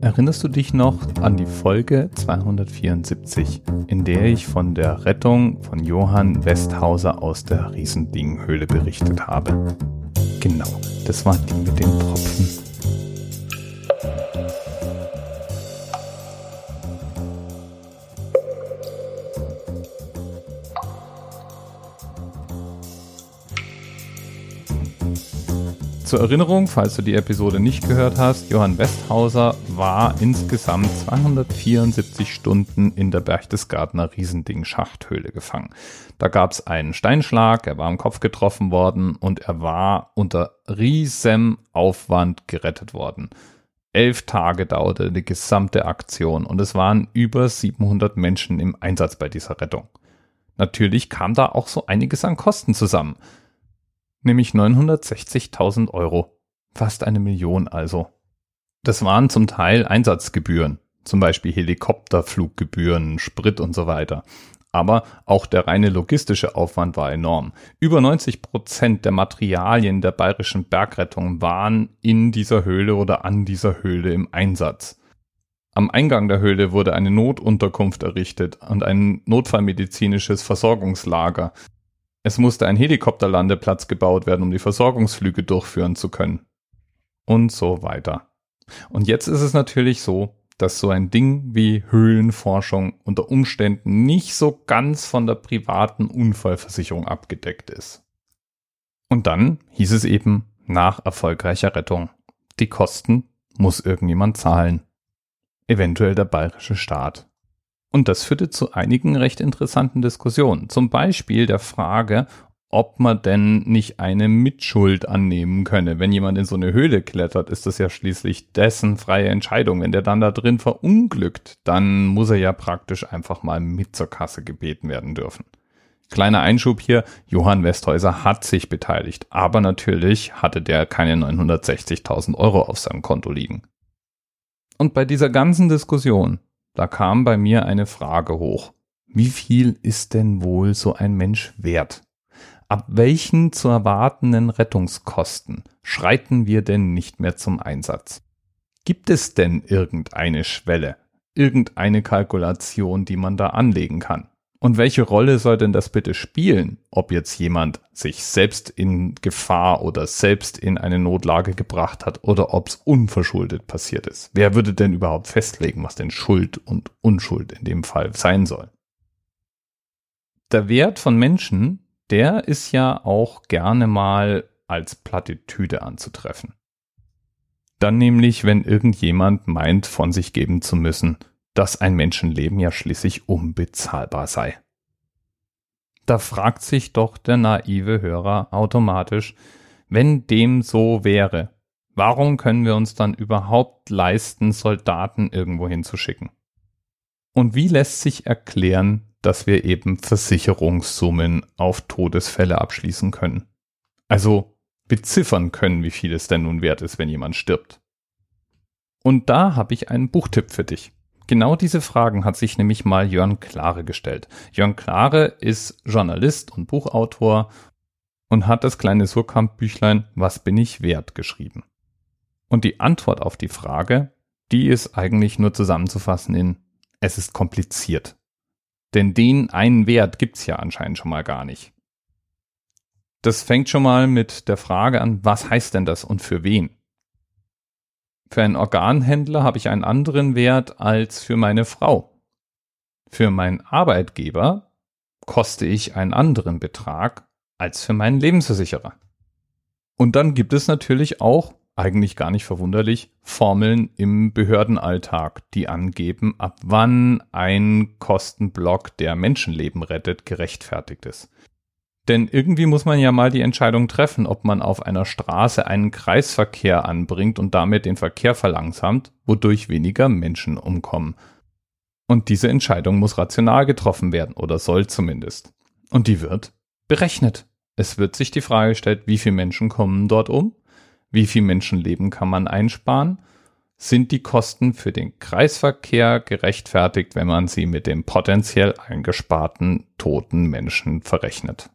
Erinnerst du dich noch an die Folge 274, in der ich von der Rettung von Johann Westhauser aus der Riesendinghöhle berichtet habe? Genau, das war die mit den Tropfen. Zur Erinnerung, falls du die Episode nicht gehört hast, Johann Westhauser war insgesamt 274 Stunden in der Berchtesgadener Riesending-Schachthöhle gefangen. Da gab es einen Steinschlag, er war am Kopf getroffen worden und er war unter riesem Aufwand gerettet worden. Elf Tage dauerte die gesamte Aktion und es waren über 700 Menschen im Einsatz bei dieser Rettung. Natürlich kam da auch so einiges an Kosten zusammen nämlich 960.000 Euro. Fast eine Million also. Das waren zum Teil Einsatzgebühren, zum Beispiel Helikopterfluggebühren, Sprit und so weiter. Aber auch der reine logistische Aufwand war enorm. Über 90 Prozent der Materialien der bayerischen Bergrettung waren in dieser Höhle oder an dieser Höhle im Einsatz. Am Eingang der Höhle wurde eine Notunterkunft errichtet und ein notfallmedizinisches Versorgungslager, es musste ein Helikopterlandeplatz gebaut werden, um die Versorgungsflüge durchführen zu können. Und so weiter. Und jetzt ist es natürlich so, dass so ein Ding wie Höhlenforschung unter Umständen nicht so ganz von der privaten Unfallversicherung abgedeckt ist. Und dann hieß es eben nach erfolgreicher Rettung. Die Kosten muss irgendjemand zahlen. Eventuell der bayerische Staat. Und das führte zu einigen recht interessanten Diskussionen. Zum Beispiel der Frage, ob man denn nicht eine Mitschuld annehmen könne. Wenn jemand in so eine Höhle klettert, ist das ja schließlich dessen freie Entscheidung. Wenn der dann da drin verunglückt, dann muss er ja praktisch einfach mal mit zur Kasse gebeten werden dürfen. Kleiner Einschub hier, Johann Westhäuser hat sich beteiligt, aber natürlich hatte der keine 960.000 Euro auf seinem Konto liegen. Und bei dieser ganzen Diskussion da kam bei mir eine Frage hoch. Wie viel ist denn wohl so ein Mensch wert? Ab welchen zu erwartenden Rettungskosten schreiten wir denn nicht mehr zum Einsatz? Gibt es denn irgendeine Schwelle, irgendeine Kalkulation, die man da anlegen kann? Und welche Rolle soll denn das bitte spielen, ob jetzt jemand sich selbst in Gefahr oder selbst in eine Notlage gebracht hat oder ob es unverschuldet passiert ist? Wer würde denn überhaupt festlegen, was denn Schuld und Unschuld in dem Fall sein soll? Der Wert von Menschen, der ist ja auch gerne mal als Plattitüde anzutreffen. Dann nämlich, wenn irgendjemand meint, von sich geben zu müssen, dass ein Menschenleben ja schließlich unbezahlbar sei. Da fragt sich doch der naive Hörer automatisch, wenn dem so wäre, warum können wir uns dann überhaupt leisten, Soldaten irgendwo hinzuschicken? Und wie lässt sich erklären, dass wir eben Versicherungssummen auf Todesfälle abschließen können? Also beziffern können, wie viel es denn nun wert ist, wenn jemand stirbt. Und da habe ich einen Buchtipp für dich. Genau diese Fragen hat sich nämlich mal Jörn Klare gestellt. Jörn Klare ist Journalist und Buchautor und hat das kleine Surkamp-Büchlein Was bin ich wert geschrieben. Und die Antwort auf die Frage, die ist eigentlich nur zusammenzufassen in Es ist kompliziert. Denn den einen Wert gibt's ja anscheinend schon mal gar nicht. Das fängt schon mal mit der Frage an, was heißt denn das und für wen? Für einen Organhändler habe ich einen anderen Wert als für meine Frau. Für meinen Arbeitgeber koste ich einen anderen Betrag als für meinen Lebensversicherer. Und dann gibt es natürlich auch, eigentlich gar nicht verwunderlich, Formeln im Behördenalltag, die angeben, ab wann ein Kostenblock, der Menschenleben rettet, gerechtfertigt ist. Denn irgendwie muss man ja mal die Entscheidung treffen, ob man auf einer Straße einen Kreisverkehr anbringt und damit den Verkehr verlangsamt, wodurch weniger Menschen umkommen. Und diese Entscheidung muss rational getroffen werden oder soll zumindest. Und die wird berechnet. Es wird sich die Frage gestellt, wie viele Menschen kommen dort um? Wie viel Menschenleben kann man einsparen? Sind die Kosten für den Kreisverkehr gerechtfertigt, wenn man sie mit dem potenziell eingesparten toten Menschen verrechnet?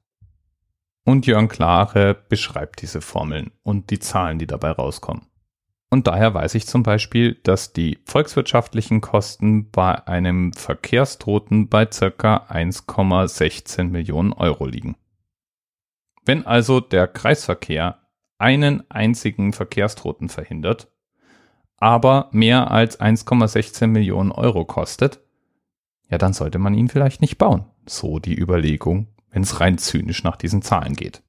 Und Jörn Klare beschreibt diese Formeln und die Zahlen, die dabei rauskommen. Und daher weiß ich zum Beispiel, dass die volkswirtschaftlichen Kosten bei einem Verkehrstoten bei circa 1,16 Millionen Euro liegen. Wenn also der Kreisverkehr einen einzigen Verkehrstoten verhindert, aber mehr als 1,16 Millionen Euro kostet, ja, dann sollte man ihn vielleicht nicht bauen. So die Überlegung, wenn es rein zynisch nach diesen Zahlen geht.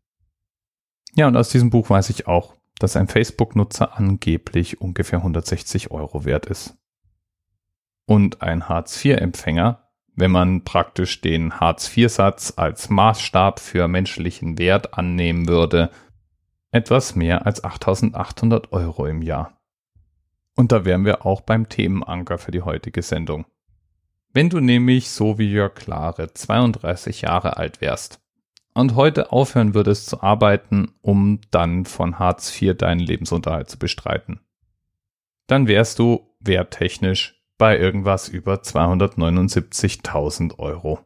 Ja, und aus diesem Buch weiß ich auch, dass ein Facebook-Nutzer angeblich ungefähr 160 Euro wert ist. Und ein Hartz-IV-Empfänger, wenn man praktisch den Hartz-IV-Satz als Maßstab für menschlichen Wert annehmen würde, etwas mehr als 8800 Euro im Jahr. Und da wären wir auch beim Themenanker für die heutige Sendung. Wenn du nämlich so wie Jörg Klare 32 Jahre alt wärst und heute aufhören würdest zu arbeiten, um dann von Hartz IV deinen Lebensunterhalt zu bestreiten, dann wärst du werttechnisch bei irgendwas über 279.000 Euro.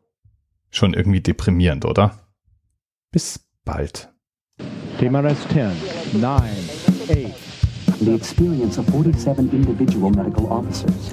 Schon irgendwie deprimierend, oder? Bis bald. TMRS 10, 9, 8. The experience of 47 individual medical officers.